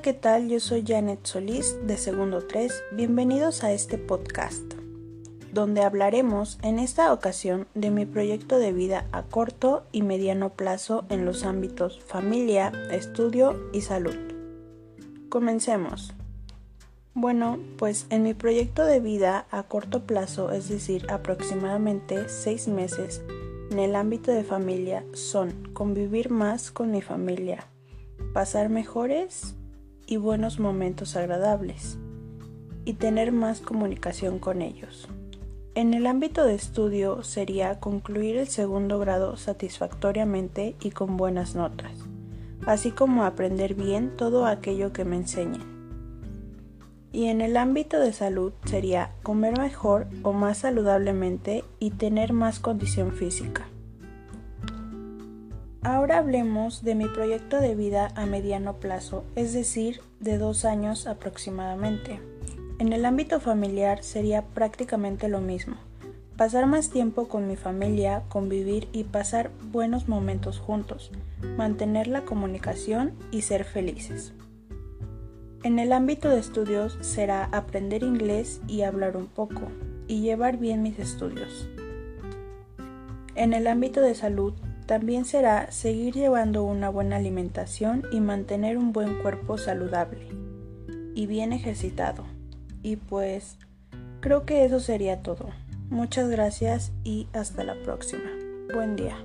¿qué tal? Yo soy Janet Solís de Segundo 3. Bienvenidos a este podcast, donde hablaremos en esta ocasión de mi proyecto de vida a corto y mediano plazo en los ámbitos familia, estudio y salud. Comencemos. Bueno, pues en mi proyecto de vida a corto plazo, es decir, aproximadamente seis meses, en el ámbito de familia son convivir más con mi familia, pasar mejores y buenos momentos agradables y tener más comunicación con ellos. En el ámbito de estudio sería concluir el segundo grado satisfactoriamente y con buenas notas, así como aprender bien todo aquello que me enseñen. Y en el ámbito de salud sería comer mejor o más saludablemente y tener más condición física. Ahora hablemos de mi proyecto de vida a mediano plazo, es decir, de dos años aproximadamente. En el ámbito familiar sería prácticamente lo mismo. Pasar más tiempo con mi familia, convivir y pasar buenos momentos juntos, mantener la comunicación y ser felices. En el ámbito de estudios será aprender inglés y hablar un poco, y llevar bien mis estudios. En el ámbito de salud también será seguir llevando una buena alimentación y mantener un buen cuerpo saludable y bien ejercitado. Y pues creo que eso sería todo. Muchas gracias y hasta la próxima. Buen día.